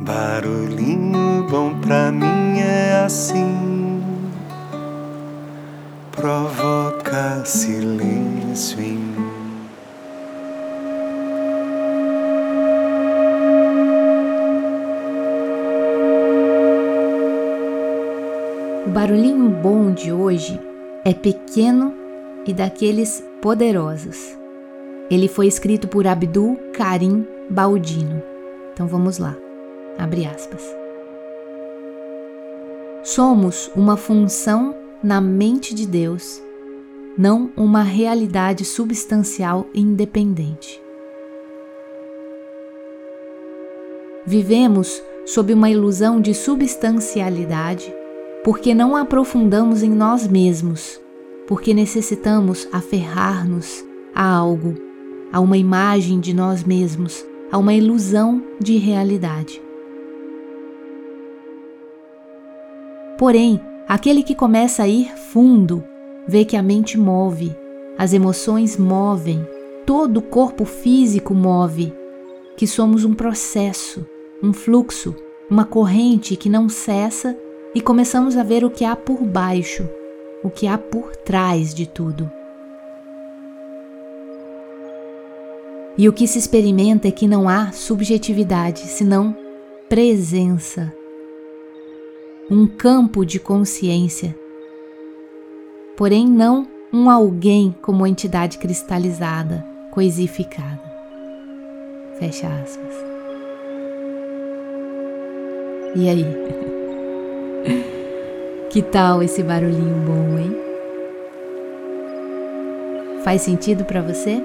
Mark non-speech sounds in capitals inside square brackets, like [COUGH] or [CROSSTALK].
Barulhinho bom pra mim é assim, provoca silêncio em mim. O barulhinho bom de hoje é pequeno e daqueles poderosos. Ele foi escrito por Abdul Karim Baldino. Então vamos lá. Abre aspas. Somos uma função na mente de Deus, não uma realidade substancial independente. Vivemos sob uma ilusão de substancialidade porque não aprofundamos em nós mesmos, porque necessitamos aferrar-nos a algo, a uma imagem de nós mesmos, a uma ilusão de realidade. Porém, aquele que começa a ir fundo vê que a mente move, as emoções movem, todo o corpo físico move, que somos um processo, um fluxo, uma corrente que não cessa e começamos a ver o que há por baixo, o que há por trás de tudo. E o que se experimenta é que não há subjetividade, senão presença um campo de consciência, porém não um alguém como entidade cristalizada, coisificada. Fecha aspas. E aí? [LAUGHS] Que tal esse barulhinho bom, hein? Faz sentido para você?